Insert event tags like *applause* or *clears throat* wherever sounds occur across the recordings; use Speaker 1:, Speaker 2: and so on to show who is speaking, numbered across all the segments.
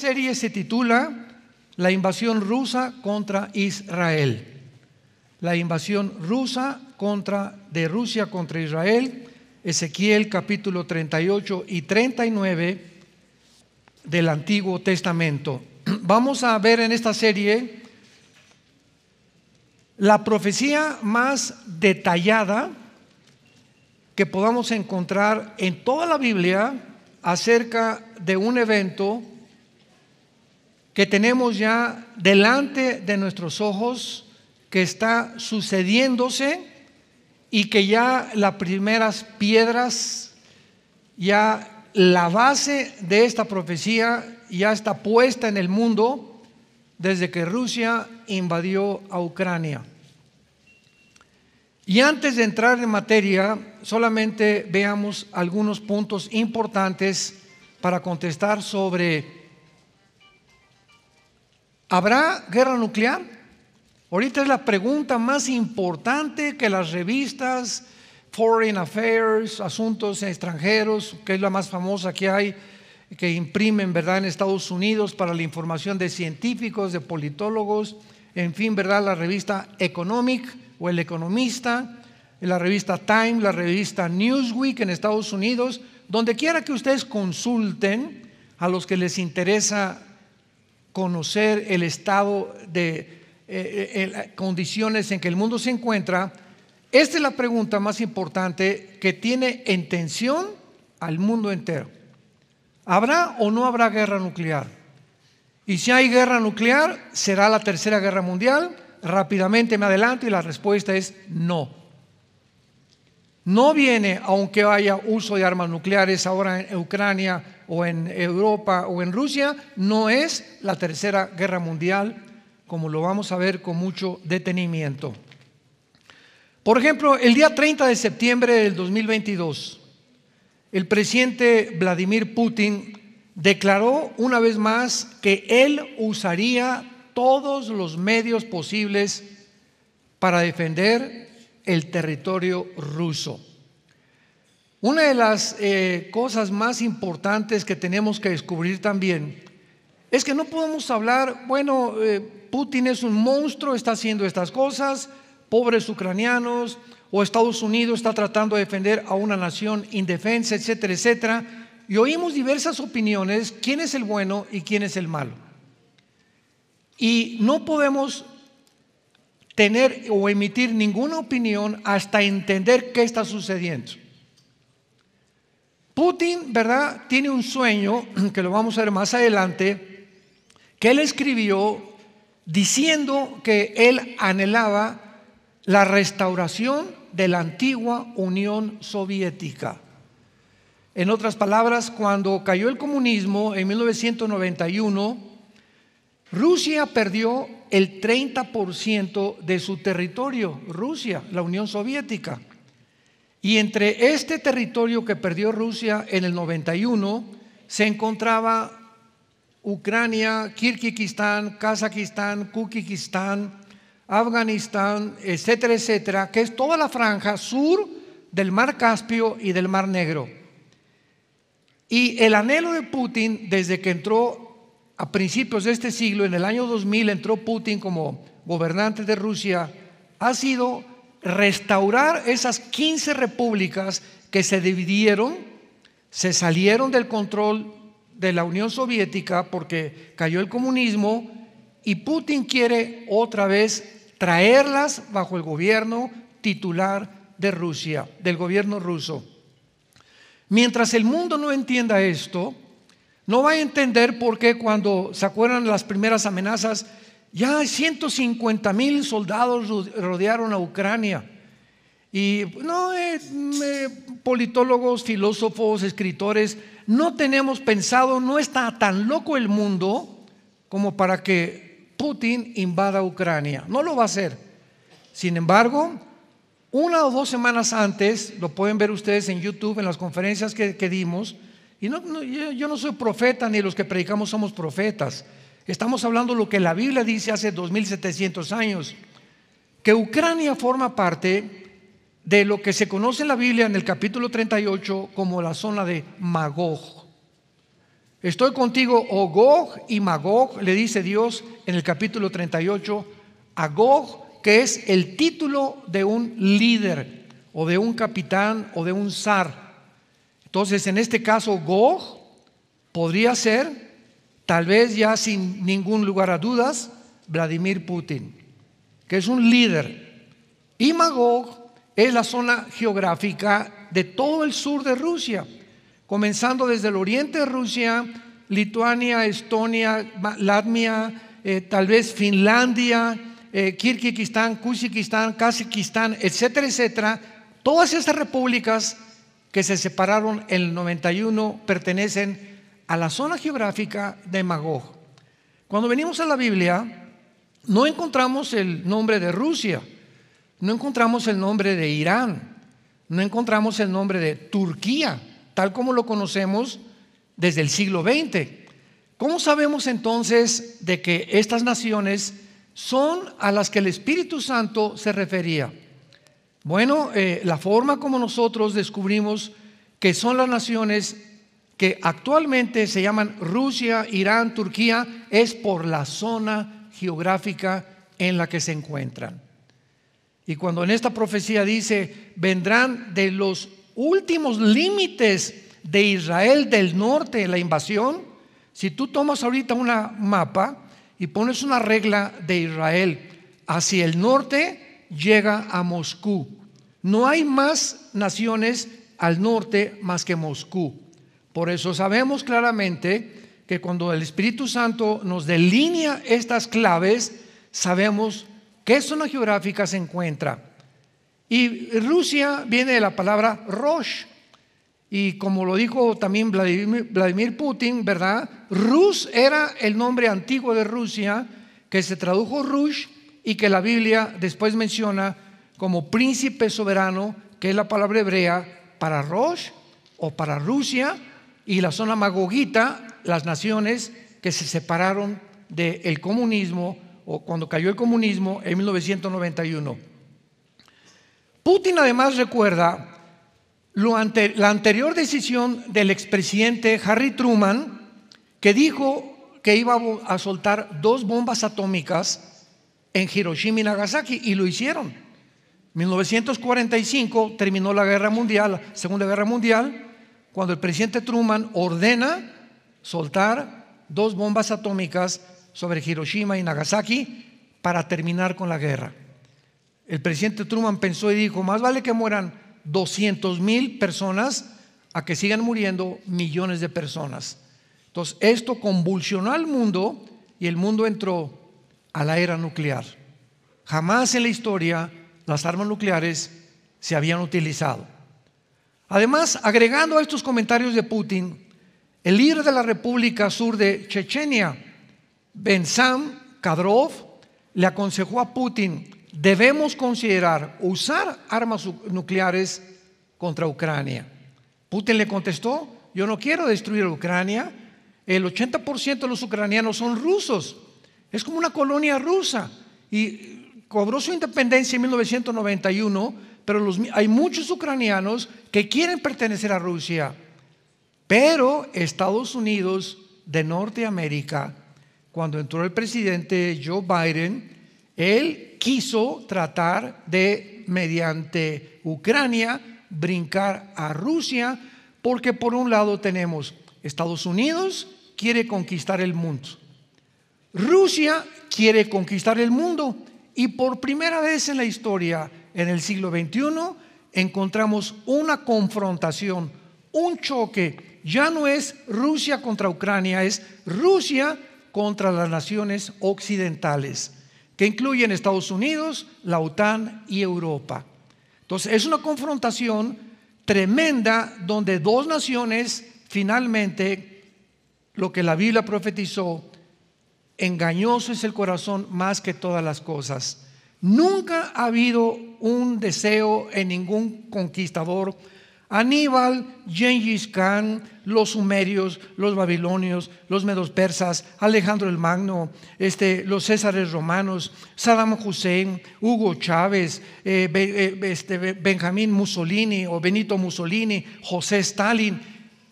Speaker 1: Serie se titula La invasión rusa contra Israel. La invasión rusa contra de Rusia contra Israel. Ezequiel capítulo 38 y 39 del Antiguo Testamento. *clears throat* Vamos a ver en esta serie la profecía más detallada que podamos encontrar en toda la Biblia acerca de un evento que tenemos ya delante de nuestros ojos, que está sucediéndose y que ya las primeras piedras, ya la base de esta profecía ya está puesta en el mundo desde que Rusia invadió a Ucrania. Y antes de entrar en materia, solamente veamos algunos puntos importantes para contestar sobre, ¿habrá guerra nuclear? Ahorita es la pregunta más importante que las revistas, Foreign Affairs, Asuntos Extranjeros, que es la más famosa que hay, que imprimen, ¿verdad?, en Estados Unidos para la información de científicos, de politólogos, en fin, ¿verdad?, la revista Economic o El Economista, la revista Time, la revista Newsweek en Estados Unidos, donde quiera que ustedes consulten a los que les interesa conocer el estado de eh, eh, condiciones en que el mundo se encuentra, esta es la pregunta más importante que tiene en tensión al mundo entero. ¿Habrá o no habrá guerra nuclear? Y si hay guerra nuclear, ¿será la tercera guerra mundial? Rápidamente me adelanto y la respuesta es no. No viene, aunque haya uso de armas nucleares ahora en Ucrania o en Europa o en Rusia, no es la tercera guerra mundial, como lo vamos a ver con mucho detenimiento. Por ejemplo, el día 30 de septiembre del 2022, el presidente Vladimir Putin declaró una vez más que él usaría todos los medios posibles para defender el territorio ruso. Una de las eh, cosas más importantes que tenemos que descubrir también es que no podemos hablar, bueno, eh, Putin es un monstruo, está haciendo estas cosas, pobres ucranianos, o Estados Unidos está tratando de defender a una nación indefensa, etcétera, etcétera. Y oímos diversas opiniones, quién es el bueno y quién es el malo. Y no podemos tener o emitir ninguna opinión hasta entender qué está sucediendo. Putin, ¿verdad? Tiene un sueño, *clears throat* que lo vamos a ver más adelante, que él escribió diciendo que él anhelaba la restauración de la antigua Unión Soviética. En otras palabras, cuando cayó el comunismo en 1991, Rusia perdió el 30% de su territorio, Rusia, la Unión Soviética. Y entre este territorio que perdió Rusia en el 91 se encontraba Ucrania, Kirguistán, Kazajistán, Kukikistán, Afganistán, etcétera, etcétera, que es toda la franja sur del Mar Caspio y del Mar Negro. Y el anhelo de Putin desde que entró a principios de este siglo, en el año 2000, entró Putin como gobernante de Rusia, ha sido restaurar esas 15 repúblicas que se dividieron, se salieron del control de la Unión Soviética porque cayó el comunismo y Putin quiere otra vez traerlas bajo el gobierno titular de Rusia, del gobierno ruso. Mientras el mundo no entienda esto, no va a entender por qué cuando se acuerdan las primeras amenazas ya 150 mil soldados rodearon a Ucrania. Y no, eh, politólogos, filósofos, escritores, no tenemos pensado, no está tan loco el mundo como para que Putin invada Ucrania. No lo va a hacer. Sin embargo, una o dos semanas antes, lo pueden ver ustedes en YouTube, en las conferencias que, dimos, y yo no soy profeta ni los que predicamos somos profetas. Estamos hablando de lo que la Biblia dice hace 2700 años, que Ucrania forma parte de lo que se conoce en la Biblia en el capítulo 38 como la zona de Magog. Estoy contigo, oh Gog y Magog, le dice Dios en el capítulo 38 a Gog, que es el título de un líder o de un capitán o de un zar. Entonces, en este caso, Gog podría ser, tal vez ya sin ningún lugar a dudas, Vladimir Putin, que es un líder. Y Magog es la zona geográfica de todo el sur de Rusia comenzando desde el oriente de Rusia, Lituania, Estonia, Latmia, eh, tal vez Finlandia, eh, Kirguistán, Kuzikistán, Kazajistán, etcétera, etcétera. Todas estas repúblicas que se separaron en el 91 pertenecen a la zona geográfica de Magog. Cuando venimos a la Biblia, no encontramos el nombre de Rusia, no encontramos el nombre de Irán, no encontramos el nombre de Turquía tal como lo conocemos desde el siglo XX. ¿Cómo sabemos entonces de que estas naciones son a las que el Espíritu Santo se refería? Bueno, eh, la forma como nosotros descubrimos que son las naciones que actualmente se llaman Rusia, Irán, Turquía, es por la zona geográfica en la que se encuentran. Y cuando en esta profecía dice, vendrán de los últimos límites de Israel del norte, la invasión, si tú tomas ahorita una mapa y pones una regla de Israel hacia el norte, llega a Moscú. No hay más naciones al norte más que Moscú. Por eso sabemos claramente que cuando el Espíritu Santo nos delinea estas claves, sabemos qué zona geográfica se encuentra. Y Rusia viene de la palabra Rosh. Y como lo dijo también Vladimir, Putin, ¿verdad? Rus era el nombre antiguo de Rusia, que se tradujo Rush y que la Biblia después menciona como príncipe soberano, que es la palabra hebrea para Rosh o para Rusia, y la zona magogita, las naciones que se separaron del comunismo o cuando cayó el comunismo en 1991. Putin además recuerda la anterior decisión del expresidente Harry Truman, que dijo que iba a soltar dos bombas atómicas en Hiroshima y Nagasaki, y lo hicieron. En 1945 terminó la guerra mundial, Segunda Guerra Mundial, cuando el presidente Truman ordena soltar dos bombas atómicas sobre Hiroshima y Nagasaki para terminar con la guerra el presidente Truman pensó y dijo, más vale que mueran 200 mil personas a que sigan muriendo millones de personas. Entonces, esto convulsionó al mundo y el mundo entró a la era nuclear. Jamás en la historia las armas nucleares se habían utilizado. Además, agregando a estos comentarios de Putin, el líder de la República Sur de Chechenia, Bensam Kadrov, le aconsejó a Putin debemos considerar usar armas nucleares contra Ucrania. Putin le contestó, yo no quiero destruir Ucrania, el 80% de los ucranianos son rusos, es como una colonia rusa y cobró su independencia en 1991, pero hay muchos ucranianos que quieren pertenecer a Rusia, pero Estados Unidos de Norteamérica, cuando entró el presidente Joe Biden, él quiso tratar de, mediante Ucrania, brincar a Rusia, porque por un lado tenemos Estados Unidos quiere conquistar el mundo. Rusia quiere conquistar el mundo y por primera vez en la historia, en el siglo XXI, encontramos una confrontación, un choque. Ya no es Rusia contra Ucrania, es Rusia contra las naciones occidentales que incluyen Estados Unidos, la OTAN y Europa. Entonces es una confrontación tremenda donde dos naciones finalmente, lo que la Biblia profetizó, engañoso es el corazón más que todas las cosas. Nunca ha habido un deseo en ningún conquistador Aníbal, Gengis Khan, los sumerios, los babilonios, los medos persas, Alejandro el Magno, este, los césares romanos, Saddam Hussein, Hugo Chávez, eh, eh, este, Benjamín Mussolini o Benito Mussolini, José Stalin.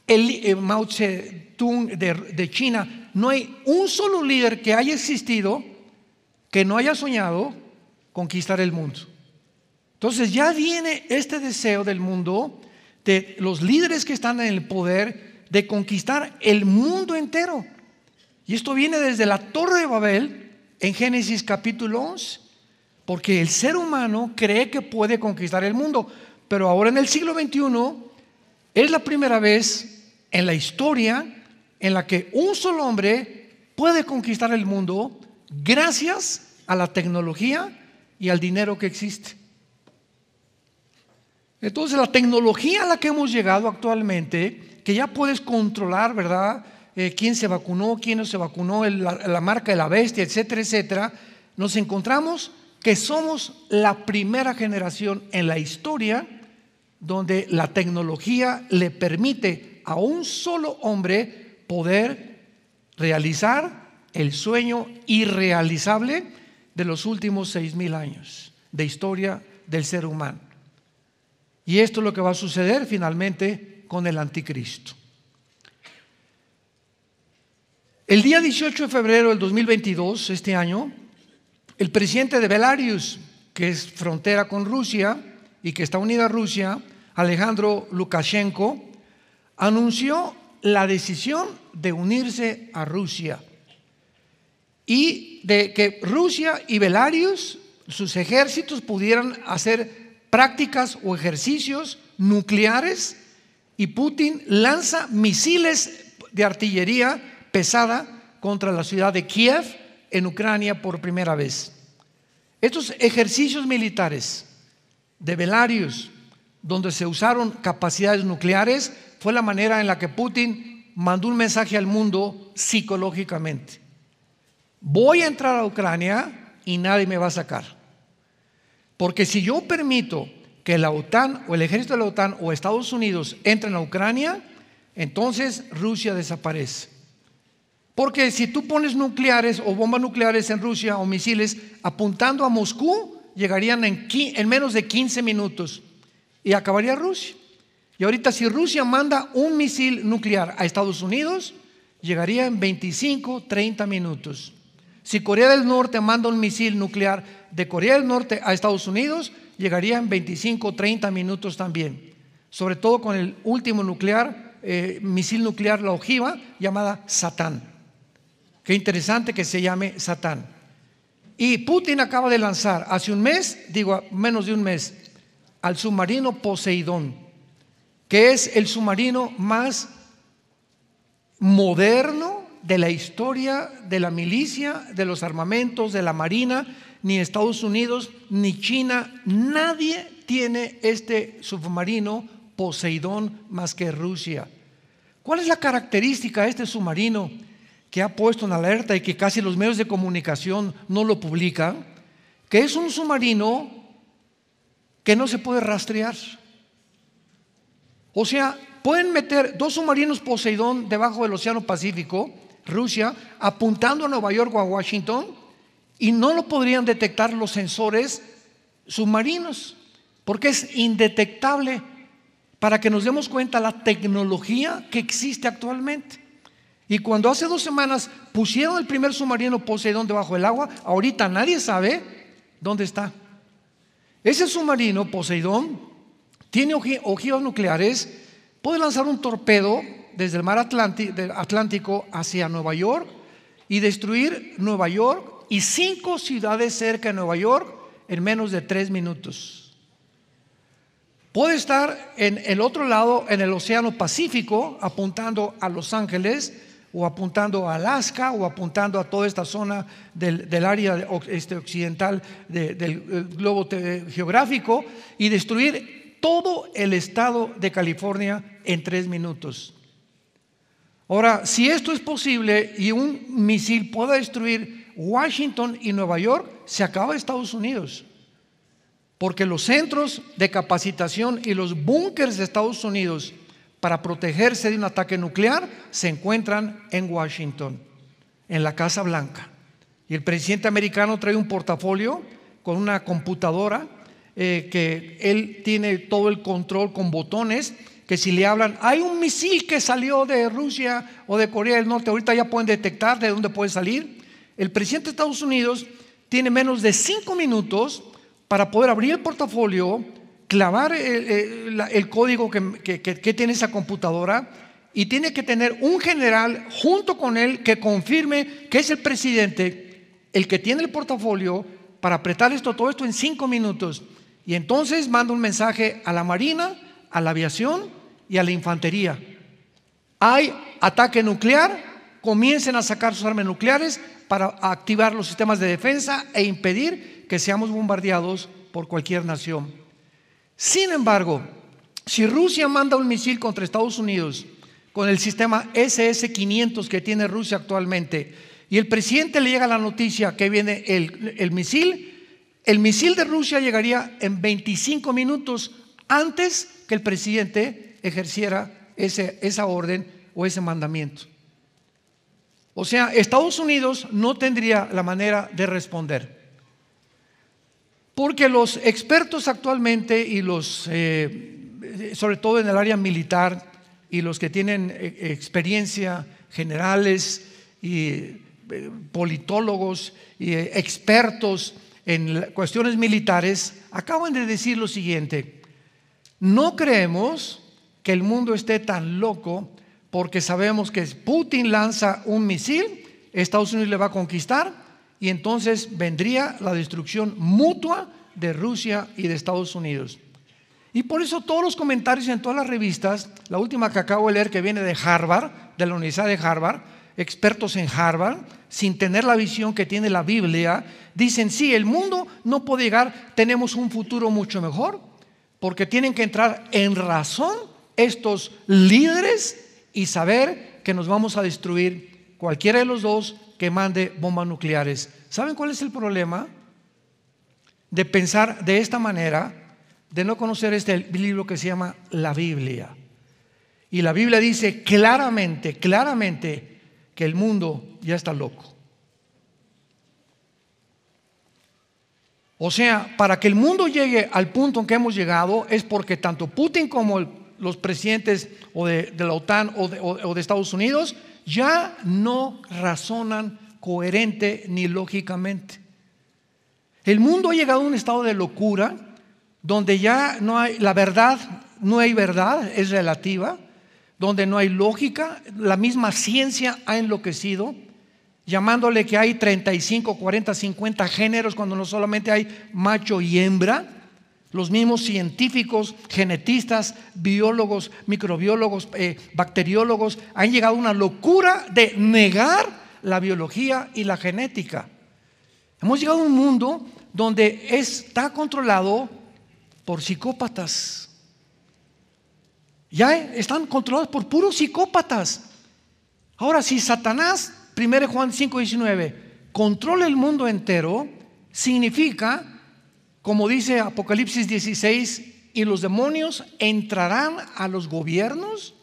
Speaker 1: el, eh, Mao Zedong de, de China, no hay un solo líder que haya existido que no haya soñado conquistar el mundo. Entonces ya viene este deseo del mundo, de los líderes que están en el poder, de conquistar el mundo entero. Y esto viene desde la Torre de Babel en Génesis capítulo 11, porque el ser humano cree que puede conquistar el mundo, pero ahora en el siglo XXI es la primera vez en la historia en la que un solo hombre puede conquistar el mundo gracias a la tecnología y al dinero que existe. Entonces la tecnología a la que hemos llegado actualmente, que ya puedes controlar, ¿verdad? Eh, quién se vacunó, quién no se vacunó, la, marca de la bestia, etcétera, etcétera, nos encontramos que somos la primera generación en la historia donde la tecnología le permite a un solo hombre poder realizar el sueño irrealizable de los últimos seis mil años de historia del ser humano. Y esto es lo que va a suceder finalmente con el anticristo. El día 18 de febrero del 2022, este año, el presidente de Belarus, que es frontera con Rusia y que está unida a Rusia, Alejandro Lukashenko, anunció la decisión de unirse a Rusia y de que Rusia y Belarus, sus ejércitos, pudieran hacer prácticas o ejercicios nucleares y Putin lanza misiles de artillería pesada contra la ciudad de Kiev en Ucrania por primera vez. Estos ejercicios militares de Belarus, donde se usaron capacidades nucleares, fue la manera en la que Putin mandó un mensaje al mundo psicológicamente. Voy a entrar a Ucrania y nadie me va a sacar. Porque si yo permito que la OTAN o el ejército de la OTAN o Estados Unidos entren a Ucrania, entonces Rusia desaparece. Porque si tú pones nucleares o bombas nucleares en Rusia o misiles apuntando a Moscú, llegarían en, en menos de 15 minutos y acabaría Rusia. Y ahorita si Rusia manda un misil nuclear a Estados Unidos, llegaría en 25, 30 minutos. Si Corea del Norte manda un misil nuclear de Corea del Norte a Estados Unidos, llegaría en 25 30 minutos también. Sobre todo con el último nuclear, eh, misil nuclear, la ojiva, llamada Satán. Qué interesante que se llame Satán. Y Putin acaba de lanzar hace un mes, digo menos de un mes, al submarino Poseidón, que es el submarino más moderno de la historia de la milicia, de los armamentos, de la marina, ni Estados Unidos, ni China, nadie tiene este submarino Poseidón más que Rusia. ¿Cuál es la característica de este submarino que ha puesto en alerta y que casi los medios de comunicación no lo publican? Que es un submarino que no se puede rastrear. O sea, pueden meter dos submarinos Poseidón debajo del Océano Pacífico Rusia, apuntando a Nueva York o a Washington, y no lo podrían detectar los sensores submarinos, porque es indetectable para que nos demos cuenta la tecnología que existe actualmente. Y cuando hace dos semanas pusieron el primer submarino Poseidón debajo del agua, ahorita nadie sabe dónde está. Ese submarino Poseidón tiene ojivas nucleares, puede lanzar un torpedo desde el mar Atlántico hacia Nueva York y destruir Nueva York y cinco ciudades cerca de Nueva York en menos de tres minutos. Puede estar en el otro lado, en el Océano Pacífico, apuntando a Los Ángeles o apuntando a Alaska o apuntando a toda esta zona del, área este, occidental del globo geográfico y destruir todo el estado de California en tres minutos. Ahora, si esto es posible y un misil pueda destruir Washington y Nueva York, se acaba Estados Unidos. Porque los centros de capacitación y los búnkers de Estados Unidos para protegerse de un ataque nuclear se encuentran en Washington, en la Casa Blanca. Y el presidente americano trae un portafolio con una computadora eh, que él tiene todo el control con botones que si le hablan, hay un misil que salió de Rusia o de Corea del Norte, ahorita ya pueden detectar de dónde puede salir. El presidente de Estados Unidos tiene menos de cinco minutos para poder abrir el portafolio, clavar el, código que, que tiene esa computadora y tiene que tener un general junto con él que confirme que es el presidente el que tiene el portafolio para apretar esto, todo esto en cinco minutos. Y entonces manda un mensaje a la Marina, a la aviación y a la infantería. Hay ataque nuclear, comiencen a sacar sus armas nucleares para activar los sistemas de defensa e impedir que seamos bombardeados por cualquier nación. Sin embargo, si Rusia manda un misil contra Estados Unidos con el sistema SS-500 que tiene Rusia actualmente y el presidente le llega la noticia que viene el, el misil, el misil de Rusia llegaría en 25 minutos antes que el presidente ejerciera ese, esa orden o ese mandamiento. O sea, Estados Unidos no tendría la manera de responder. Porque los expertos actualmente y los, eh, sobre todo en el área militar, y los que tienen eh, experiencia, generales y eh, politólogos y expertos, en cuestiones militares acaban de decir lo siguiente, no creemos que el mundo esté tan loco porque sabemos que Putin lanza un misil, Estados Unidos le va a conquistar y entonces vendría la destrucción mutua de Rusia y de Estados Unidos. Y por eso todos los comentarios en todas las revistas, la última que acabo de leer que viene de Harvard, de la Universidad de Harvard, expertos en Harvard, sin tener la visión que tiene la Biblia, dicen, sí, el mundo no puede llegar, tenemos un futuro mucho mejor, porque tienen que entrar en razón estos líderes y saber que nos vamos a destruir cualquiera de los dos que mande bombas nucleares. ¿Saben cuál es el problema? De pensar de esta manera, de no conocer este libro que se llama la Biblia. Y la Biblia dice claramente, claramente, que el mundo ya está loco. O sea, para que el mundo llegue al punto en que hemos llegado es porque tanto Putin como los presidentes o de, la OTAN o de, o de Estados Unidos ya no razonan coherente ni lógicamente. El mundo ha llegado a un estado de locura donde ya no hay, la verdad, no hay verdad, es relativa donde no hay lógica, la misma ciencia ha enloquecido, llamándole que hay 35, 40, 50 géneros cuando no solamente hay macho y hembra. Los mismos científicos, genetistas, biólogos, microbiólogos, eh, bacteriólogos han llegado a una locura de negar la biología y la genética. Hemos llegado a un mundo donde está controlado por psicópatas ya están controlados por puros psicópatas. Ahora, si Satanás, 1 Juan 5, 19, controla el mundo entero, significa, como dice Apocalipsis 16, y los demonios entrarán a los gobiernos,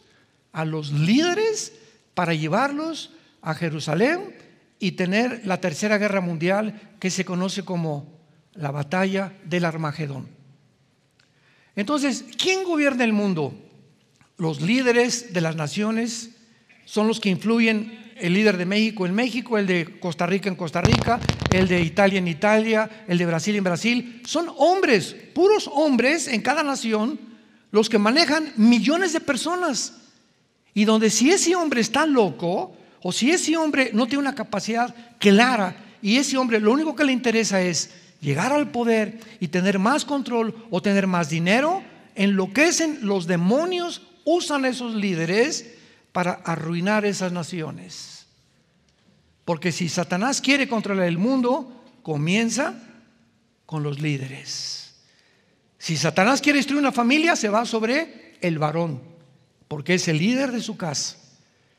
Speaker 1: a los líderes, para llevarlos a Jerusalén y tener la tercera guerra mundial que se conoce como la batalla del Armagedón. Entonces, ¿quién gobierna el mundo? Los líderes de las naciones son los que influyen el líder de México en México, el de Costa Rica en Costa Rica, el de Italia en Italia, el de Brasil en Brasil. Son hombres, puros hombres en cada nación, los que manejan millones de personas. Y donde si ese hombre está loco, o si ese hombre no tiene una capacidad clara, y ese hombre lo único que le interesa es llegar al poder y tener más control o tener más dinero, enloquecen los demonios usan esos líderes para arruinar esas naciones. Porque si Satanás quiere controlar el mundo, comienza con los líderes. Si Satanás quiere destruir una familia, se va sobre el varón, porque es el líder de su casa.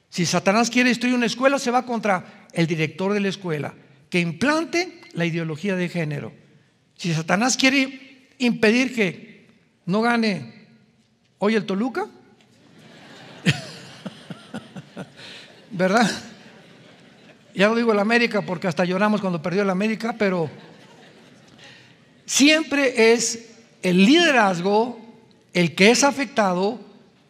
Speaker 1: Si Satanás quiere destruir una escuela, se va contra el director de la escuela, que implante la ideología de género. Si Satanás quiere impedir que no gane hoy el Toluca, ¿verdad? Ya no digo el América porque hasta lloramos cuando perdió el América, pero siempre es el liderazgo el que es afectado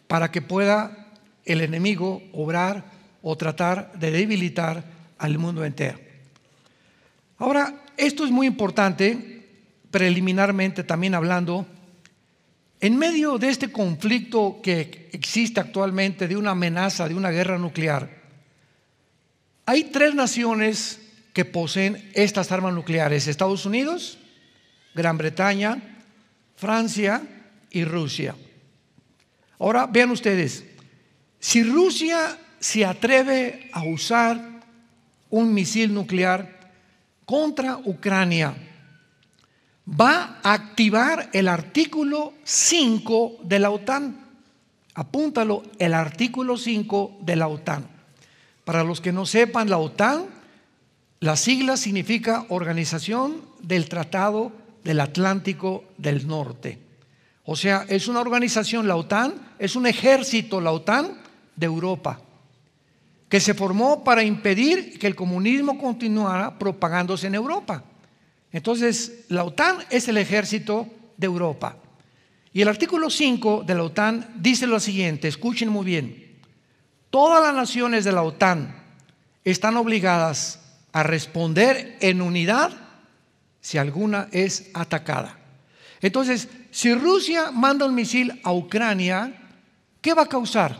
Speaker 1: para que pueda el enemigo obrar o tratar de debilitar al mundo entero. Ahora, esto es muy importante, preliminarmente también hablando, en medio de este conflicto que existe actualmente, de una amenaza, de una guerra nuclear, hay tres naciones que poseen estas armas nucleares, Estados Unidos, Gran Bretaña, Francia y Rusia. Ahora vean ustedes, si Rusia se atreve a usar un misil nuclear contra Ucrania, va a activar el artículo 5 de la OTAN. Apúntalo, el artículo 5 de la OTAN. Para los que no sepan, la OTAN, la sigla significa Organización del Tratado del Atlántico del Norte. O sea, es una organización, la OTAN, es un ejército, la OTAN, de Europa, que se formó para impedir que el comunismo continuara propagándose en Europa. Entonces, la OTAN es el ejército de Europa. Y el artículo 5 de la OTAN dice lo siguiente, escuchen muy bien, todas las naciones de la OTAN están obligadas a responder en unidad si alguna es atacada. Entonces, si Rusia manda un misil a Ucrania, ¿qué va a causar?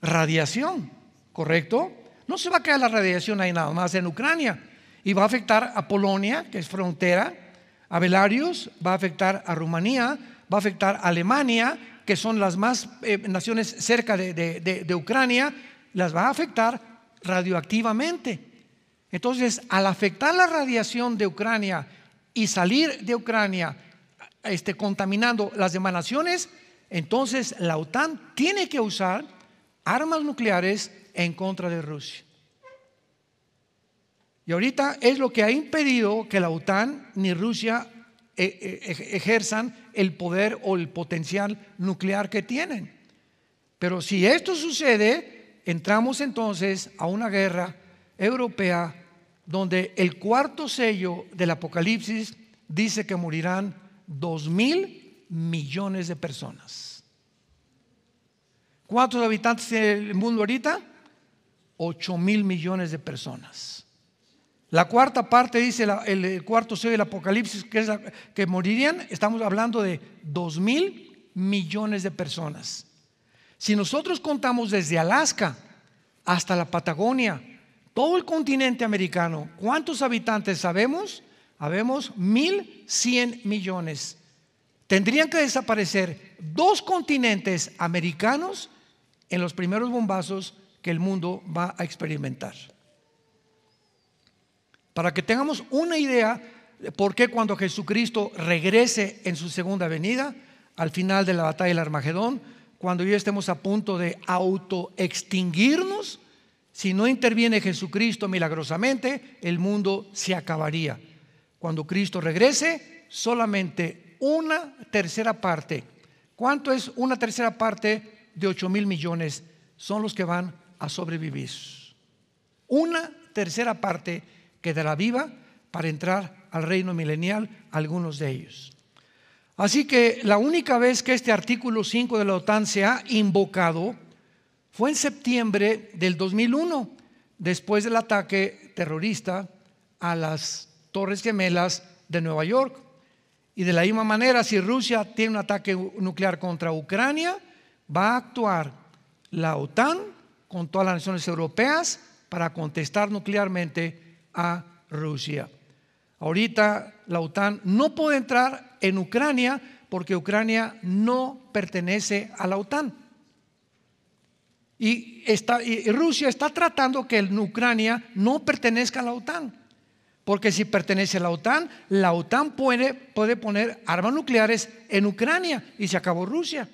Speaker 1: Radiación, ¿correcto? No se va a caer la radiación ahí nada más en Ucrania y va a afectar a Polonia, que es frontera, a Belarus, va a afectar a Rumanía, va a afectar a Alemania, que son las más eh, naciones cerca de, de Ucrania, las va a afectar radioactivamente. Entonces, al afectar la radiación de Ucrania y salir de Ucrania este, contaminando las emanaciones, entonces la OTAN tiene que usar armas nucleares en contra de Rusia. Y ahorita es lo que ha impedido que la OTAN ni Rusia eh, eh, ejerzan el poder o el potencial nuclear que tienen. Pero si esto sucede, entramos entonces a una guerra europea donde el cuarto sello del Apocalipsis dice que morirán dos mil millones de personas. ¿Cuántos habitantes tiene el mundo ahorita? Ocho mil millones de personas. La cuarta parte dice el, cuarto sello del Apocalipsis que, es que morirían, estamos hablando de dos mil millones de personas. Si nosotros contamos desde Alaska hasta la Patagonia, todo el continente americano, ¿cuántos habitantes sabemos? Habemos 1.100 millones. Tendrían que desaparecer dos continentes americanos en los primeros bombazos que el mundo va a experimentar. Para que tengamos una idea de por qué cuando Jesucristo regrese en su segunda venida, al final de la batalla del Armagedón, cuando ya estemos a punto de autoextinguirnos, si no interviene Jesucristo milagrosamente, el mundo se acabaría. Cuando Cristo regrese, solamente una tercera parte. ¿Cuánto es una tercera parte de 8 mil millones? Son los que van a sobrevivir. Una tercera parte quedará viva para entrar al reino milenial, algunos de ellos. Así que la única vez que este artículo 5 de la OTAN se ha invocado fue en septiembre del 2001, después del ataque terrorista a las Torres Gemelas de Nueva York. Y de la misma manera, si Rusia tiene un ataque nuclear contra Ucrania, va a actuar la OTAN con todas las naciones europeas para contestar nuclearmente a Rusia. Ahorita la OTAN no puede entrar en Ucrania porque Ucrania no pertenece a la OTAN. Y, Rusia está tratando que Ucrania no pertenezca a la OTAN. Porque si pertenece a la OTAN, la OTAN puede, puede poner armas nucleares en Ucrania y se acabó Rusia.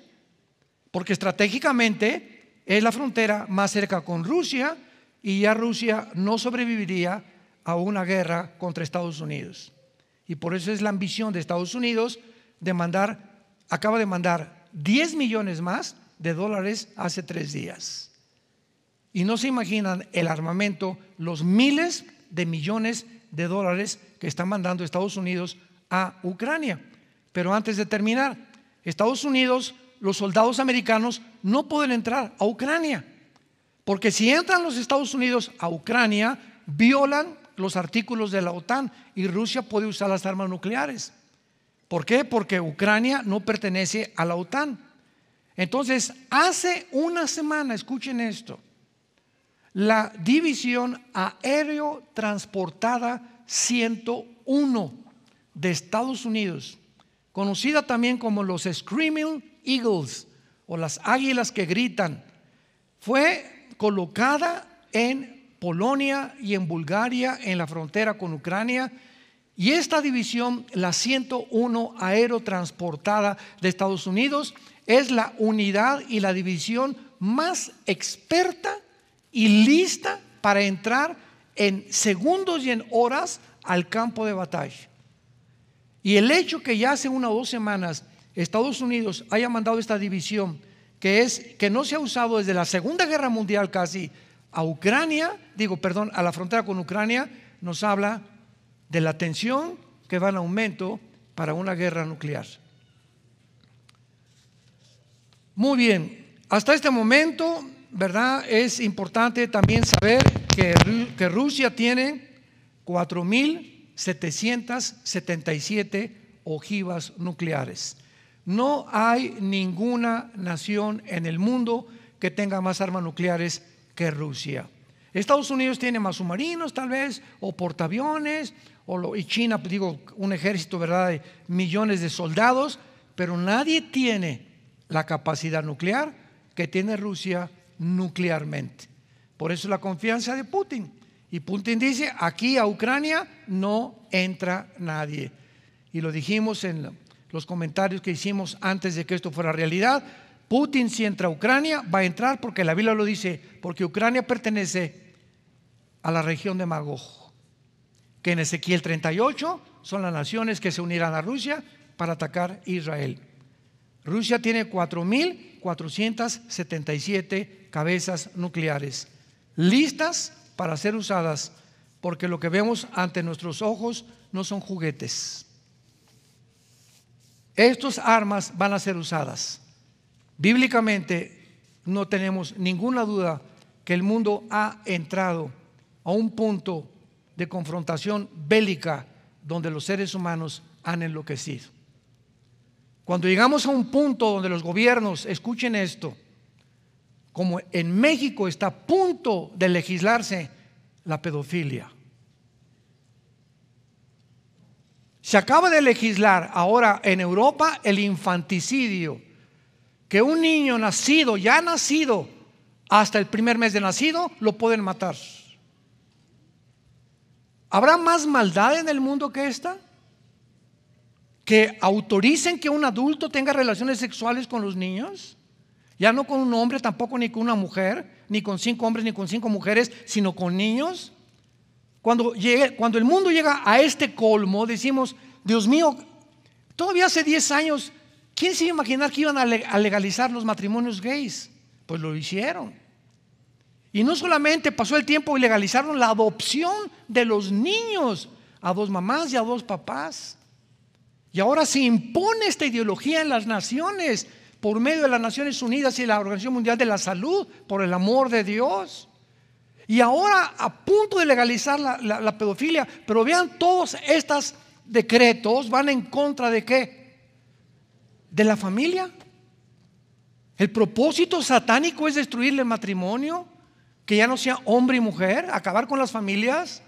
Speaker 1: Porque estratégicamente es la frontera más cerca con Rusia y ya Rusia no sobreviviría a una guerra contra Estados Unidos. Y por eso es la ambición de Estados Unidos de mandar, acaba de mandar 10 millones más de dólares hace tres días. Y no se imaginan el armamento, los miles de millones de dólares que está mandando Estados Unidos a Ucrania. Pero antes de terminar, Estados Unidos los soldados americanos no pueden entrar a Ucrania. Porque si entran los Estados Unidos a Ucrania, violan los artículos de la OTAN y Rusia puede usar las armas nucleares. ¿Por qué? Porque Ucrania no pertenece a la OTAN. Entonces, hace una semana, escuchen esto, la División Aéreo Transportada 101 de Estados Unidos, conocida también como los Screaming Eagles o las águilas que gritan, fue colocada en Polonia y en Bulgaria, en la frontera con Ucrania. Y esta división, la 101 Aerotransportada de Estados Unidos, es la unidad y la división más experta y lista para entrar en segundos y en horas al campo de batalla. Y el hecho que ya hace una o dos semanas Estados Unidos haya mandado esta división, que es que no se ha usado desde la Segunda Guerra Mundial casi a Ucrania, digo, perdón, a la frontera con Ucrania, nos habla de la tensión que va en aumento para una guerra nuclear. Muy bien, hasta este momento, ¿verdad? Es importante también saber que, que Rusia tiene 4.777 ojivas nucleares. No hay ninguna nación en el mundo que tenga más armas nucleares que Rusia. Estados Unidos tiene más submarinos tal vez, o portaaviones, o y China, pues, digo, un ejército, ¿verdad?, de millones de soldados, pero nadie tiene la capacidad nuclear que tiene Rusia nuclearmente. Por eso la confianza de Putin. Y Putin dice, aquí a Ucrania no entra nadie. Y lo dijimos en los comentarios que hicimos antes de que esto fuera realidad. Putin si entra a Ucrania va a entrar porque la Biblia lo dice, porque Ucrania pertenece a la región de Magog, que en Ezequiel 38 son las naciones que se unirán a Rusia para atacar Israel. Rusia tiene 4.477 cabezas nucleares listas para ser usadas, porque lo que vemos ante nuestros ojos no son juguetes. Estas armas van a ser usadas. Bíblicamente no tenemos ninguna duda que el mundo ha entrado a un punto de confrontación bélica donde los seres humanos han enloquecido. Cuando llegamos a un punto donde los gobiernos, escuchen esto, como en México está a punto de legislarse la pedofilia. Se acaba de legislar ahora en Europa el infanticidio, que un niño nacido, ya nacido, hasta el primer mes de nacido, lo pueden matar. ¿Habrá más maldad en el mundo que esta? que autoricen que un adulto tenga relaciones sexuales con los niños, ya no con un hombre, tampoco ni con una mujer, ni con cinco hombres, ni con cinco mujeres, sino con niños. Cuando, llegue, cuando el mundo llega a este colmo, decimos, Dios mío, todavía hace 10 años, ¿quién se iba a imaginar que iban a legalizar los matrimonios gays? Pues lo hicieron. Y no solamente pasó el tiempo y legalizaron la adopción de los niños a dos mamás y a dos papás. Y ahora se impone esta ideología en las naciones por medio de las Naciones Unidas y la Organización Mundial de la Salud, por el amor de Dios. Y ahora a punto de legalizar la, pedofilia, pero vean todos estos decretos van en contra de qué? De la familia. El propósito satánico es destruir el matrimonio, que ya no sea hombre y mujer, acabar con las familias,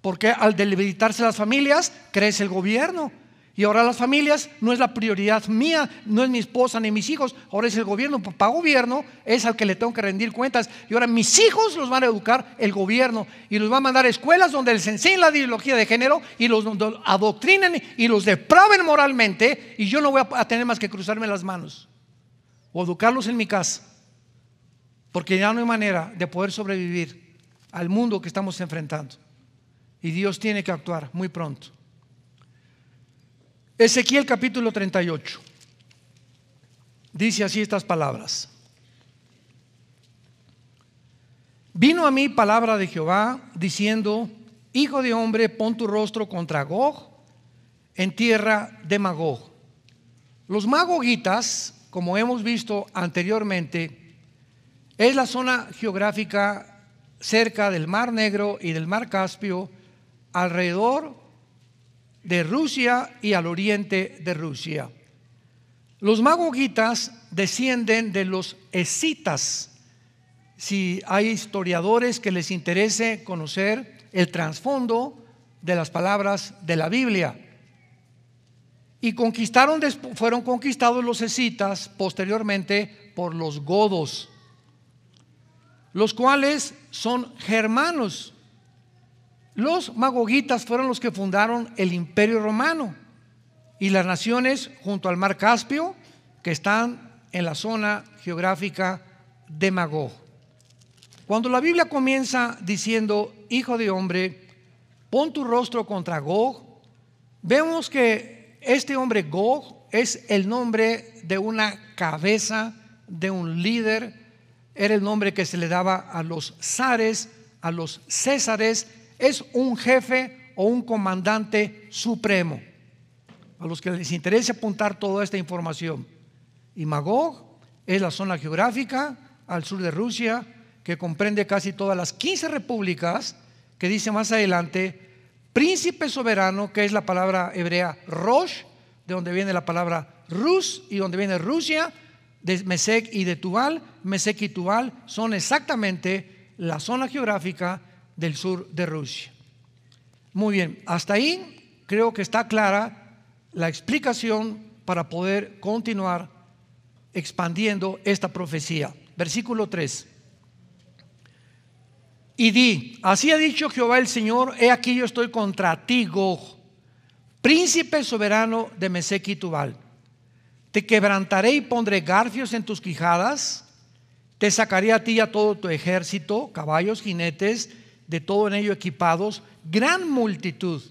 Speaker 1: porque al debilitarse las familias crece el gobierno. Y ahora las familias no es la prioridad mía, no es mi esposa ni mis hijos, ahora es el gobierno. Para gobierno es al que le tengo que rendir cuentas. Y ahora mis hijos los van a educar el gobierno y los va a mandar a escuelas donde les enseñen la ideología de género y los adoctrinen y los depraven moralmente. Y yo no voy a tener más que cruzarme las manos o educarlos en mi casa. Porque ya no hay manera de poder sobrevivir al mundo que estamos enfrentando. Y Dios tiene que actuar muy pronto. Ezequiel capítulo 38. Dice así estas palabras. Vino a mí palabra de Jehová diciendo, Hijo de hombre, pon tu rostro contra Gog en tierra de Magog. Los magogitas como hemos visto anteriormente, es la zona geográfica cerca del Mar Negro y del Mar Caspio, alrededor de Rusia y al oriente de Rusia. Los magogitas descienden de los escitas. Si hay historiadores que les interese conocer el trasfondo de las palabras de la Biblia. Y conquistaron, fueron conquistados los escitas posteriormente por los godos, los cuales son germanos. Los magogitas fueron los que fundaron el imperio romano y las naciones junto al mar Caspio que están en la zona geográfica de Magog. Cuando la Biblia comienza diciendo, hijo de hombre, pon tu rostro contra Gog, vemos que este hombre Gog es el nombre de una cabeza, de un líder, era el nombre que se le daba a los zares, a los césares, es un jefe o un comandante supremo. A los que les interese apuntar toda esta información. Y Magog es la zona geográfica al sur de Rusia que comprende casi todas las 15 repúblicas que dice más adelante príncipe soberano, que es la palabra hebrea Rosh, de donde viene la palabra Rus y donde viene Rusia, de Mesec y de Tubal. Mesec y Tubal son exactamente la zona geográfica del sur de Rusia. Muy bien, hasta ahí creo que está clara la explicación para poder continuar expandiendo esta profecía. Versículo 3. Y di, así ha dicho Jehová el Señor, he aquí yo estoy contra ti, Gog, príncipe soberano de Mesec y Tubal. Te quebrantaré y pondré garfios en tus quijadas, te sacaré a ti y a todo tu ejército, caballos, jinetes, de todo en ello equipados, gran multitud,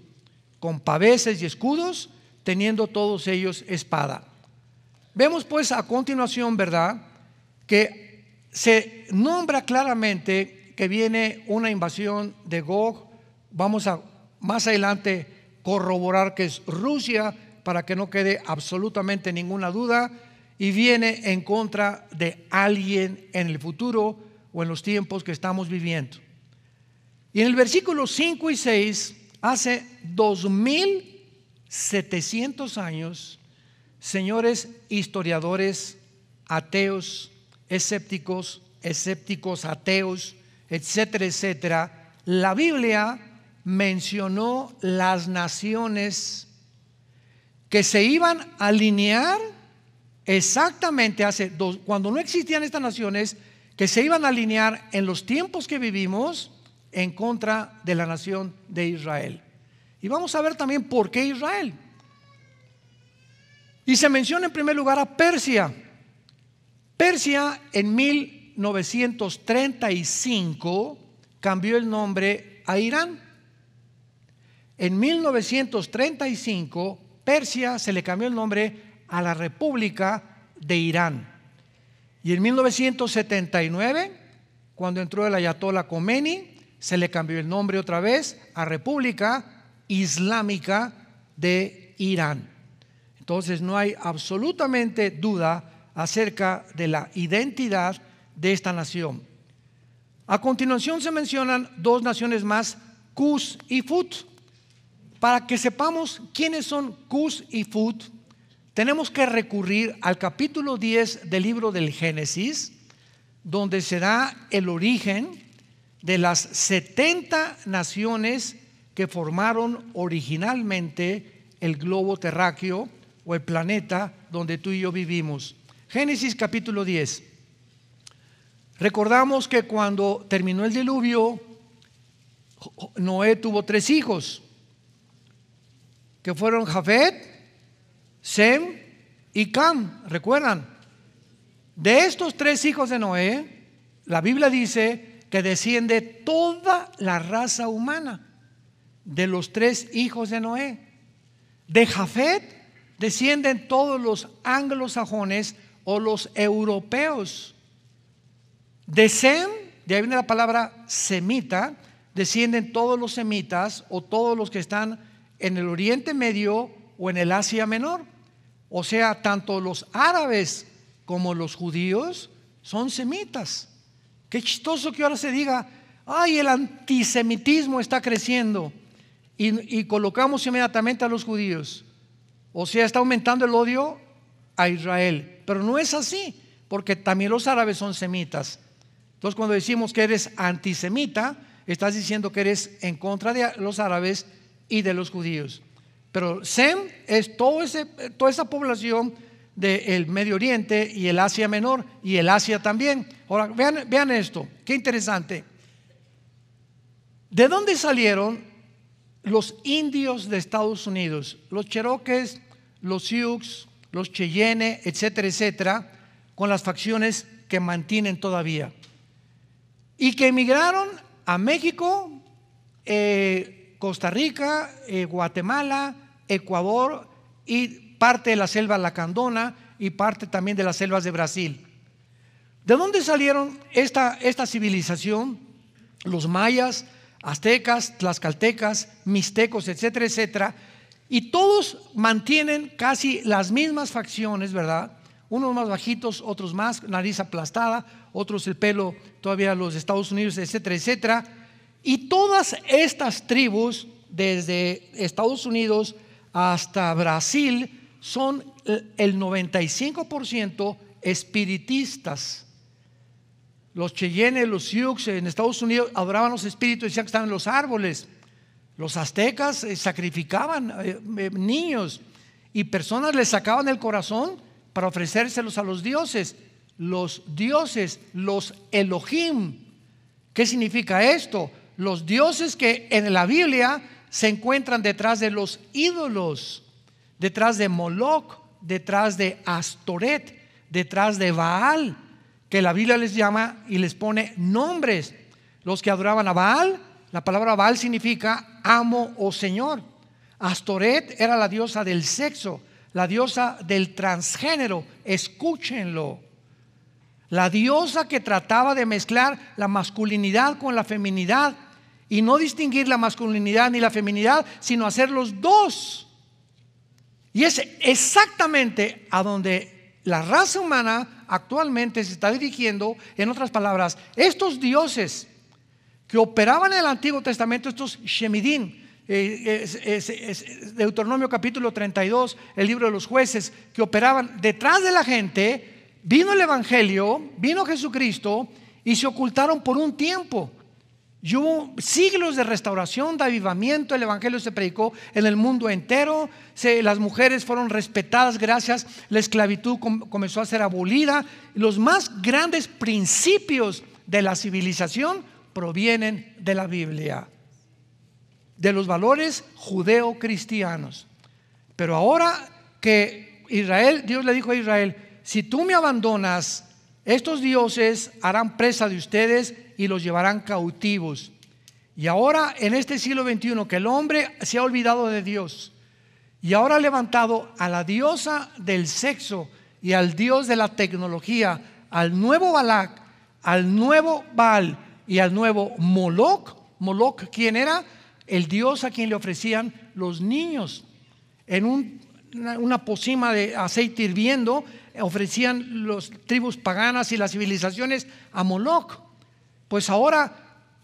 Speaker 1: con paveses y escudos, teniendo todos ellos espada. Vemos pues a continuación, ¿verdad? Que se nombra claramente que viene una invasión de Gog. Vamos a más adelante corroborar que es Rusia para que no quede absolutamente ninguna duda. Y viene en contra de alguien en el futuro o en los tiempos que estamos viviendo. Y en el versículo 5 y 6, hace 2700 años, señores historiadores, ateos, escépticos, escépticos, ateos, etcétera, etcétera, la Biblia mencionó las naciones que se iban a alinear exactamente hace dos, cuando no existían estas naciones, que se iban a alinear en los tiempos que vivimos en contra de la nación de Israel. Y vamos a ver también por qué Israel. Y se menciona en primer lugar a Persia. Persia en 1935 cambió el nombre a Irán. En 1935 Persia se le cambió el nombre a la República de Irán. Y en 1979, cuando entró el Ayatollah Khomeini, se le cambió el nombre otra vez a República Islámica de Irán. Entonces no hay absolutamente duda acerca de la identidad de esta nación. A continuación se mencionan dos naciones más, Cus y Fut. Para que sepamos quiénes son Cus y Fut, tenemos que recurrir al capítulo 10 del libro del Génesis, donde se da el origen de las 70 naciones que formaron originalmente el globo terráqueo o el planeta donde tú y yo vivimos. Génesis capítulo 10. Recordamos que cuando terminó el diluvio, Noé tuvo tres hijos, que fueron Jafet, Sem y Cam. ¿Recuerdan? De estos tres hijos de Noé, la Biblia dice que desciende toda la raza humana de los tres hijos de Noé. De Jafet descienden todos los anglosajones o los europeos. De Sem, de ahí viene la palabra semita, descienden todos los semitas o todos los que están en el Oriente Medio o en el Asia Menor. O sea, tanto los árabes como los judíos, son semitas. Qué chistoso que ahora se diga, ay, el antisemitismo está creciendo y, colocamos inmediatamente a los judíos. O sea, está aumentando el odio a Israel. Pero no es así, porque también los árabes son semitas. Entonces, cuando decimos que eres antisemita, estás diciendo que eres en contra de los árabes y de los judíos. Pero Sem es toda esa población del Medio Oriente y el Asia Menor y el Asia también. Ahora, vean, esto, qué interesante. ¿De dónde salieron los indios de Estados Unidos? Los Cherokees, los Sioux, los Cheyenne, etcétera, etcétera, con las facciones que mantienen todavía. Y que emigraron a México, eh, Costa Rica, eh, Guatemala, Ecuador y parte de la selva lacandona y parte también de las selvas de Brasil. ¿De dónde salieron esta, esta civilización? Los mayas, aztecas, tlaxcaltecas, mixtecos, etcétera, etcétera. Y todos mantienen casi las mismas facciones, ¿verdad? Unos más bajitos, otros más, nariz aplastada, otros el pelo todavía los Estados Unidos, etcétera, etcétera. Y todas estas tribus, desde Estados Unidos hasta Brasil, son el 95% espiritistas. Los Cheyenne, los Sioux en Estados Unidos adoraban los espíritus y decían que estaban en los árboles. Los aztecas eh, sacrificaban eh, eh, niños y personas les sacaban el corazón para ofrecérselos a los dioses. Los dioses, los Elohim. ¿Qué significa esto? Los dioses que en la Biblia se encuentran detrás de los ídolos, detrás de Moloch, detrás de Astoret, detrás de Baal, que la Biblia les llama y les pone nombres. Los que adoraban a Baal, la palabra Baal significa amo o señor. Astoret era la diosa del sexo, la diosa del transgénero, escúchenlo. La diosa que trataba de mezclar la masculinidad con la feminidad y no distinguir la masculinidad ni la feminidad, sino hacer los dos. Y es exactamente a donde la raza humana actualmente se está dirigiendo, en otras palabras, estos dioses que operaban en el Antiguo Testamento, estos Shemidin, eh, Deuteronomio capítulo 32, el libro de los jueces, que operaban detrás de la gente, vino el Evangelio, vino Jesucristo y se ocultaron por un tiempo. Y hubo siglos de restauración, de avivamiento, el Evangelio se predicó en el mundo entero, las mujeres fueron respetadas gracias, la esclavitud comenzó a ser abolida, los más grandes principios de la civilización provienen de la Biblia, de los valores judeo-cristianos. Pero ahora que Israel, Dios le dijo a Israel, si tú me abandonas, estos dioses harán presa de ustedes y los llevarán cautivos. Y ahora en este siglo XXI que el hombre se ha olvidado de Dios y ahora ha levantado a la diosa del sexo y al dios de la tecnología, al nuevo Balak, al nuevo Baal y al nuevo Moloch. Moloch, ¿quién era? El dios a quien le ofrecían los niños. En una, una pocima de aceite hirviendo ofrecían los tribus paganas y las civilizaciones a Moloch. Pues ahora,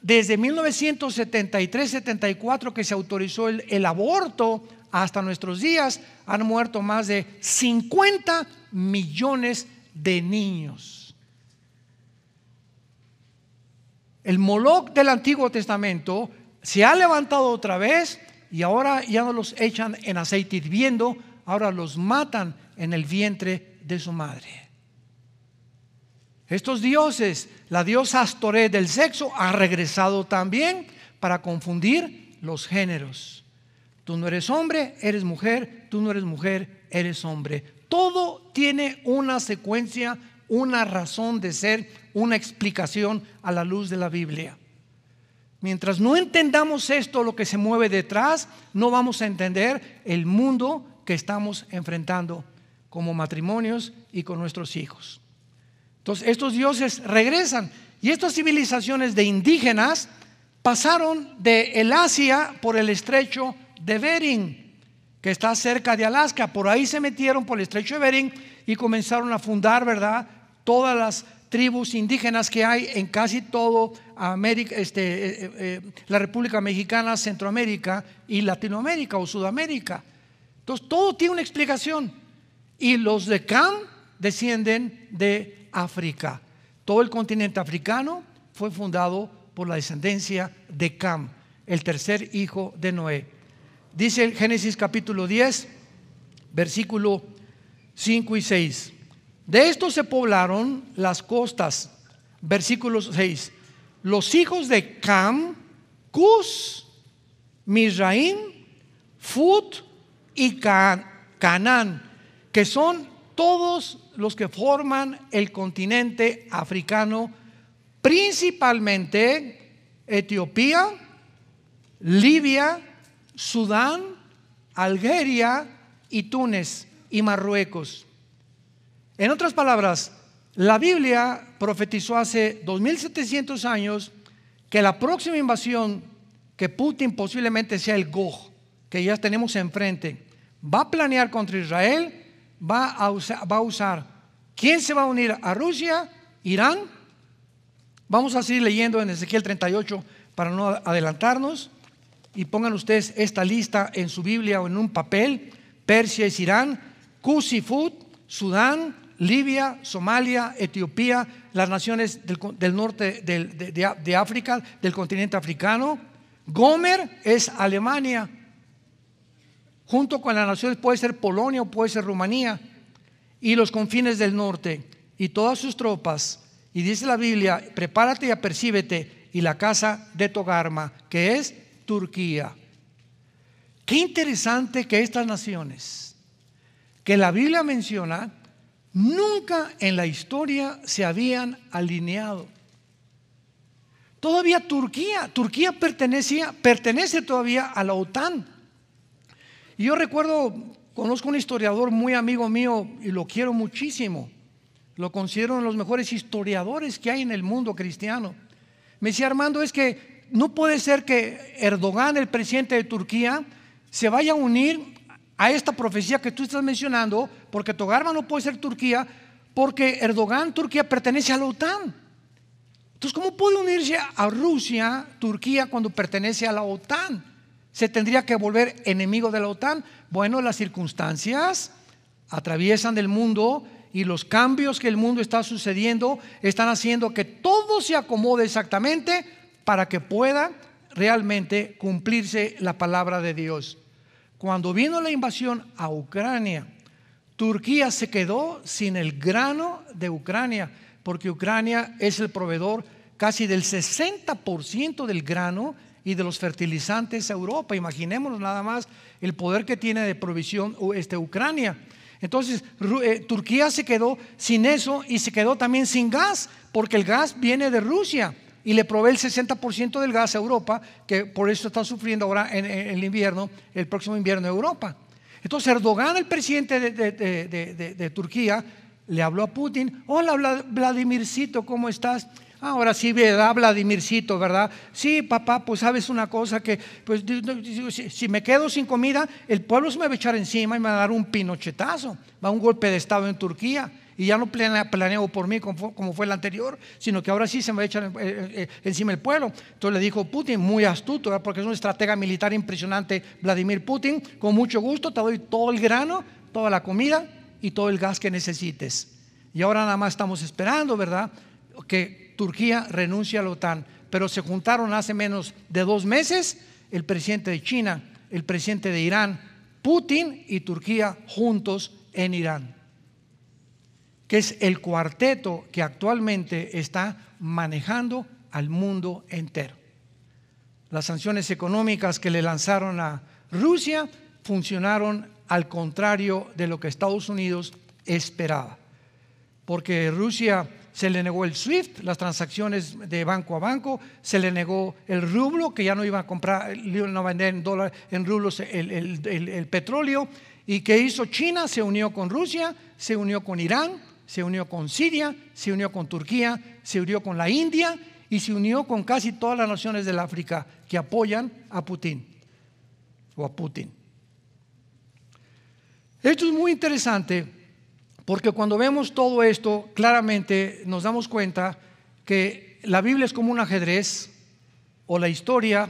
Speaker 1: desde 1973-74 que se autorizó el, aborto hasta nuestros días, han muerto más de 50 millones de niños. El Moloch del Antiguo Testamento se ha levantado otra vez y ahora ya no los echan en aceite hirviendo, ahora los matan en el vientre de su madre. Estos dioses, la diosa Astoré del sexo, ha regresado también para confundir los géneros. Tú no eres hombre, eres mujer, tú no eres mujer, eres hombre. Todo tiene una secuencia, una razón de ser, una explicación a la luz de la Biblia. Mientras no entendamos esto, lo que se mueve detrás, no vamos a entender el mundo que estamos enfrentando como matrimonios y con nuestros hijos. Entonces estos dioses regresan y estas civilizaciones de indígenas pasaron de el Asia por el estrecho de Bering, que está cerca de Alaska. Por ahí se metieron por el estrecho de Bering y comenzaron a fundar, ¿verdad? Todas las tribus indígenas que hay en casi todo América, este, eh, eh, eh, la República Mexicana, Centroamérica y Latinoamérica o Sudamérica. Entonces, todo tiene una explicación. Y los de Cam descienden de África. Todo el continente africano fue fundado por la descendencia de Cam, el tercer hijo de Noé. Dice el Génesis capítulo 10, versículo 5 y 6. De esto se poblaron las costas. Versículo 6. Los hijos de Cam, Cus, Misraim, Fut y Canaán, que son todos los que forman el continente africano, principalmente Etiopía, Libia, Sudán, Algeria y Túnez y Marruecos. En otras palabras, la Biblia profetizó hace 2700 años que la próxima invasión que Putin posiblemente sea el Gog, que ya tenemos enfrente, va a planear contra Israel va a, usar, va a usar. ¿Quién se va a unir a Rusia? ¿Irán? Vamos a seguir leyendo en Ezequiel 38 para no adelantarnos. Y pongan ustedes esta lista en su Biblia o en un papel. Persia es Irán, Kusifut, Sudán, Libia, Somalia, Etiopía, las naciones del, norte de, de África, del continente africano. Gomer es Alemania junto con las naciones, puede ser Polonia o puede ser Rumanía, y los confines del norte, y todas sus tropas. Y dice la Biblia, prepárate y apercíbete, y la casa de Togarma, que es Turquía. Qué interesante que estas naciones, que la Biblia menciona, nunca en la historia se habían alineado. Todavía Turquía, Turquía pertenecía, pertenece todavía a la OTAN. Y yo recuerdo, conozco un historiador muy amigo mío y lo quiero muchísimo. Lo considero uno de los mejores historiadores que hay en el mundo cristiano. Me decía Armando, es que no puede ser que Erdogan, el presidente de Turquía, se vaya a unir a esta profecía que tú estás mencionando, porque Togarma no puede ser Turquía, porque Erdogan, Turquía, pertenece a la OTAN. Entonces, ¿cómo puede unirse a Rusia, Turquía, cuando pertenece a la OTAN? Se tendría que volver enemigo de la OTAN? Bueno, las circunstancias atraviesan del mundo y los cambios que el mundo está sucediendo están haciendo que todo se acomode exactamente para que pueda realmente cumplirse la palabra de Dios. Cuando vino la invasión a Ucrania, Turquía se quedó sin el grano de Ucrania, porque Ucrania es el proveedor casi del 60% del grano y de los fertilizantes a Europa. Imaginémonos nada más el poder que tiene de provisión este, Ucrania. Entonces, eh, Turquía se quedó sin eso y se quedó también sin gas, porque el gas viene de Rusia y le provee el 60% del gas a Europa, que por eso está sufriendo ahora en, el invierno, el próximo invierno de Europa. Entonces, Erdogan, el presidente de, de Turquía, le habló a Putin, hola Vladimircito, ¿cómo estás? Ahora sí, ¿verdad, Vladimircito, verdad? Sí, papá, pues sabes una cosa que, pues, si me quedo sin comida, el pueblo se me va a echar encima y me va a dar un pinochetazo, va a un golpe de Estado en Turquía. Y ya no planeo por mí como fue el anterior, sino que ahora sí se me va a echar eh, eh, eh, encima el pueblo. Entonces le dijo Putin, muy astuto, porque es un estratega militar impresionante, Vladimir Putin, con mucho gusto te doy todo el grano, toda la comida y todo el gas que necesites. Y ahora nada más estamos esperando, ¿verdad? Que Turquía renuncia a la OTAN, pero se juntaron hace menos de dos meses el presidente de China, el presidente de Irán, Putin y Turquía juntos en Irán, que es el cuarteto que actualmente está manejando al mundo entero. Las sanciones económicas que le lanzaron a Rusia funcionaron al contrario de lo que Estados Unidos esperaba, porque Rusia se le negó el SWIFT, las transacciones de banco a banco, se le negó el rublo, que ya no iba a comprar, no vender en, dólar, en rublos el, petróleo. ¿Y qué hizo China? Se unió con Rusia, se unió con Irán, se unió con Siria, se unió con Turquía, se unió con la India y se unió con casi todas las naciones del África que apoyan a Putin o a Putin. Esto es muy interesante porque cuando vemos todo esto, claramente nos damos cuenta que la Biblia es como un ajedrez o la historia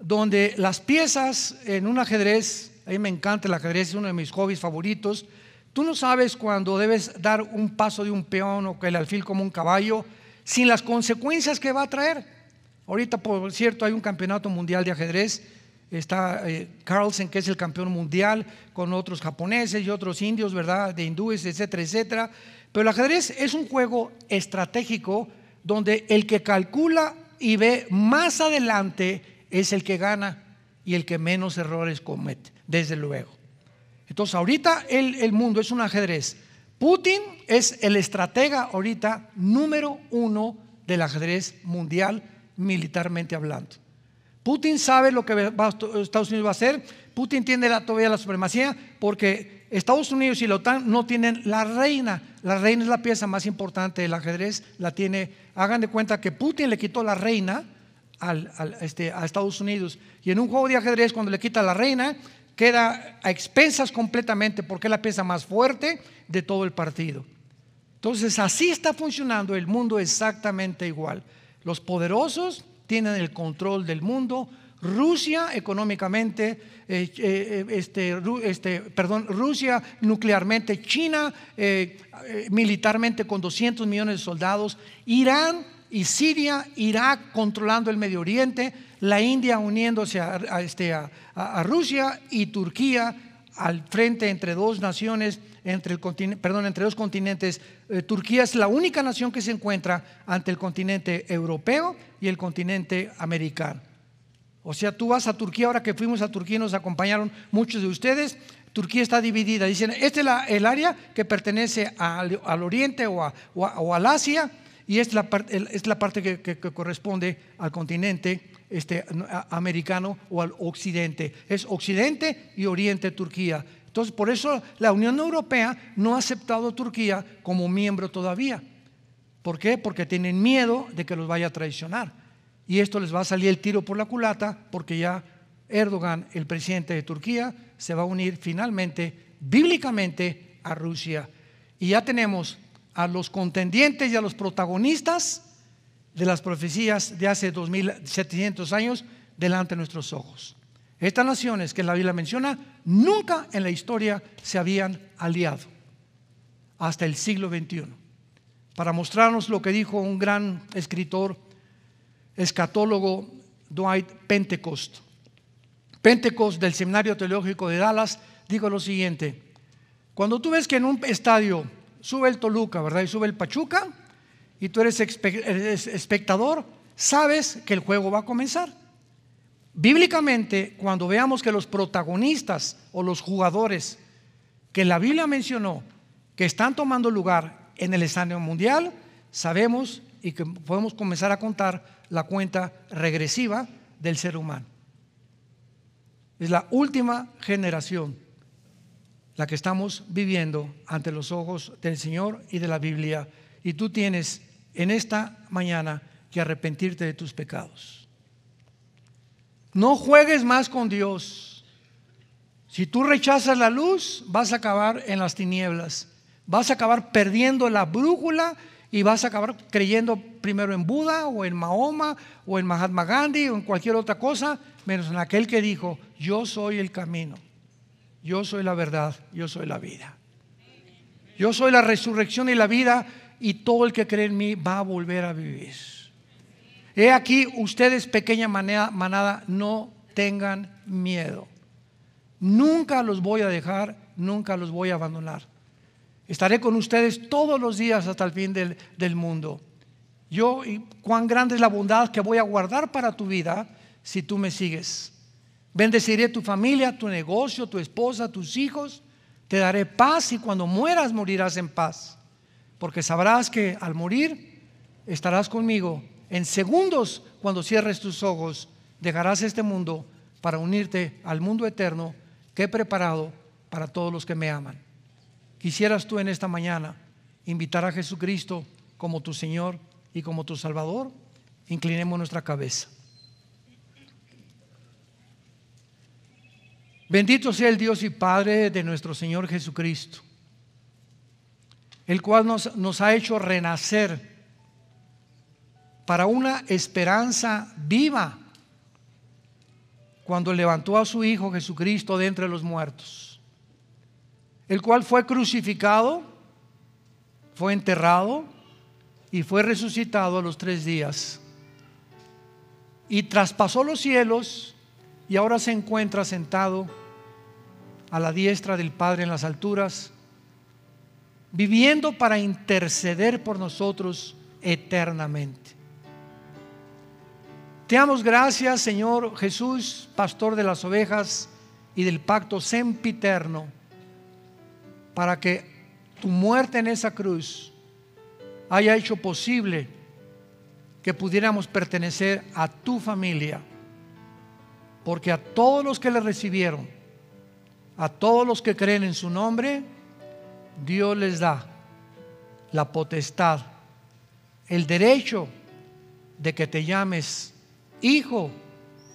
Speaker 1: donde las piezas en un ajedrez, a mí me encanta el ajedrez, es uno de mis hobbies favoritos, tú no sabes cuando debes dar un paso de un peón o el alfil como un caballo, sin las consecuencias que va a traer. Ahorita, por cierto, hay un campeonato mundial de ajedrez está eh, Carlsen, que es el campeón mundial, con otros japoneses y otros indios, ¿verdad? De hindúes, etcétera, etcétera. Pero el ajedrez es un juego estratégico donde el que calcula y ve más adelante es el que gana y el que menos errores comete, desde luego. Entonces, ahorita el, el mundo es un ajedrez. Putin es el estratega ahorita número uno del ajedrez mundial, militarmente hablando. Putin sabe lo que Estados Unidos va a hacer. Putin tiene todavía la supremacía porque Estados Unidos y la OTAN no tienen la reina. La reina es la pieza más importante del ajedrez. La tiene. Hagan de cuenta que Putin le quitó la reina este, a Estados Unidos. Y en un juego de ajedrez, cuando le quita la reina, queda a expensas completamente porque es la pieza más fuerte de todo el partido. Entonces, así está funcionando el mundo exactamente igual. Los poderosos tienen el control del mundo. Rusia económicamente, eh, eh, este, este, perdón, Rusia nuclearmente, China eh, militarmente con 200 millones de soldados, Irán y Siria, Irak controlando el Medio Oriente, la India uniéndose a, este, a Rusia y Turquía al frente entre dos naciones entre, el perdón, entre dos continentes. Eh, Turquía es la única nación que se encuentra ante el continente europeo y el continente americano. O sea, tú vas a Turquía, ahora que fuimos a Turquía nos acompañaron muchos de ustedes, Turquía está dividida. Dicen, este es el área que pertenece al, oriente o, o, al Asia y esta es la, parte que, corresponde al continente este, americano o al occidente. Es occidente y oriente Turquía. Entonces, por eso la Unión Europea no ha aceptado a Turquía como miembro todavía. ¿Por qué? Porque tienen miedo de que los vaya a traicionar. Y esto les va a salir el tiro por la culata porque ya Erdogan, el presidente de Turquía, se va a unir finalmente, bíblicamente, a Rusia. Y ya tenemos a los contendientes y a los protagonistas de las profecías de hace 2700 años delante de nuestros ojos. Estas naciones que la Biblia menciona nunca en la historia se habían aliado hasta el siglo XXI. Para mostrarnos lo que dijo un gran escritor, escatólogo, Dwight Pentecost. Pentecost del Seminario Teológico de Dallas dijo lo siguiente, cuando tú ves que en un estadio sube el Toluca, ¿verdad? Y sube el Pachuca, y tú eres espectador, sabes que el juego va a comenzar. Bíblicamente, cuando veamos que los protagonistas o los jugadores que la Biblia mencionó que están tomando lugar en el escenario mundial, sabemos y que podemos comenzar a contar la cuenta regresiva del ser humano. Es la última generación la que estamos viviendo ante los ojos del Señor y de la Biblia. Y tú tienes en esta mañana que arrepentirte de tus pecados. No juegues más con Dios. Si tú rechazas la luz, vas a acabar en las tinieblas. Vas a acabar perdiendo la brújula y vas a acabar creyendo primero en Buda o en Mahoma o en Mahatma Gandhi o en cualquier otra cosa, menos en aquel que dijo, yo soy el camino, yo soy la verdad, yo soy la vida. Yo soy la resurrección y la vida y todo el que cree en mí va a volver a vivir. He aquí, ustedes, pequeña manada, no tengan miedo. Nunca los voy a dejar, nunca los voy a abandonar. Estaré con ustedes todos los días hasta el fin del, del mundo. Yo, y cuán grande es la bondad que voy a guardar para tu vida si tú me sigues. Bendeciré tu familia, tu negocio, tu esposa, tus hijos. Te daré paz y cuando mueras morirás en paz. Porque sabrás que al morir estarás conmigo en segundos, cuando cierres tus ojos, dejarás este mundo para unirte al mundo eterno que he preparado para todos los que me aman. Quisieras tú en esta mañana invitar a Jesucristo como tu Señor y como tu Salvador. Inclinemos nuestra cabeza. Bendito sea el Dios y Padre de nuestro Señor Jesucristo, el cual nos, nos ha hecho renacer para una esperanza viva cuando levantó a su Hijo Jesucristo de entre los muertos, el cual fue crucificado, fue enterrado y fue resucitado a los tres días. Y traspasó los cielos y ahora se encuentra sentado a la diestra del Padre en las alturas, viviendo para interceder por nosotros eternamente. Te damos gracias, Señor Jesús, pastor de las ovejas y del pacto sempiterno, para que tu muerte en esa cruz haya hecho posible que pudiéramos pertenecer a tu familia. Porque a todos los que le recibieron, a todos los que creen en su nombre, Dios les da la potestad, el derecho de que te llames hijo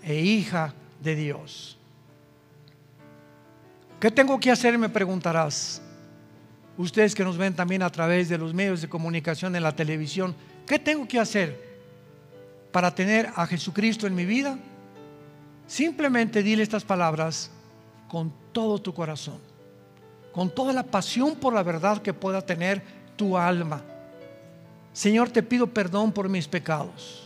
Speaker 1: e hija de Dios. ¿Qué tengo que hacer? Me preguntarás. Ustedes que nos ven también a través de los medios de comunicación en la televisión, ¿qué tengo que hacer para tener a Jesucristo en mi vida? Simplemente dile estas palabras con todo tu corazón, con toda la pasión por la verdad que pueda tener tu alma. Señor, te pido perdón por mis pecados.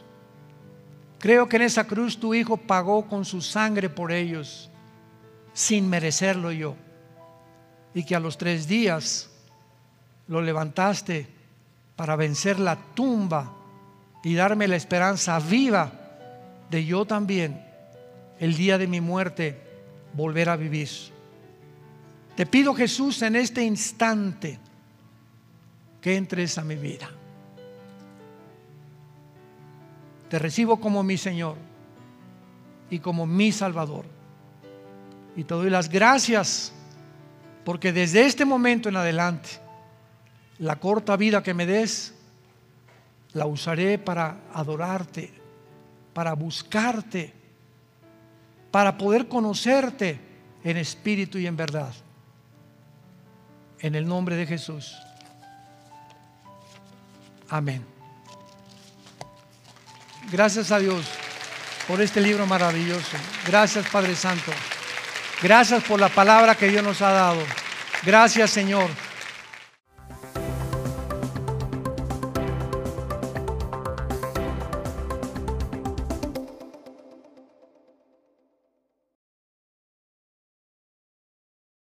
Speaker 1: Creo que en esa cruz tu Hijo pagó con su sangre por ellos, sin merecerlo yo. Y que a los tres días lo levantaste para vencer la tumba y darme la esperanza viva de yo también, el día de mi muerte, volver a vivir. Te pido Jesús en este instante que entres a mi vida. Te recibo como mi Señor y como mi Salvador. Y te doy las gracias porque desde este momento en adelante, la corta vida que me des, la usaré para adorarte, para buscarte, para poder conocerte en espíritu y en verdad. En el nombre de Jesús. Amén. Gracias a Dios por este libro maravilloso. Gracias Padre Santo. Gracias por la palabra que Dios nos ha dado. Gracias Señor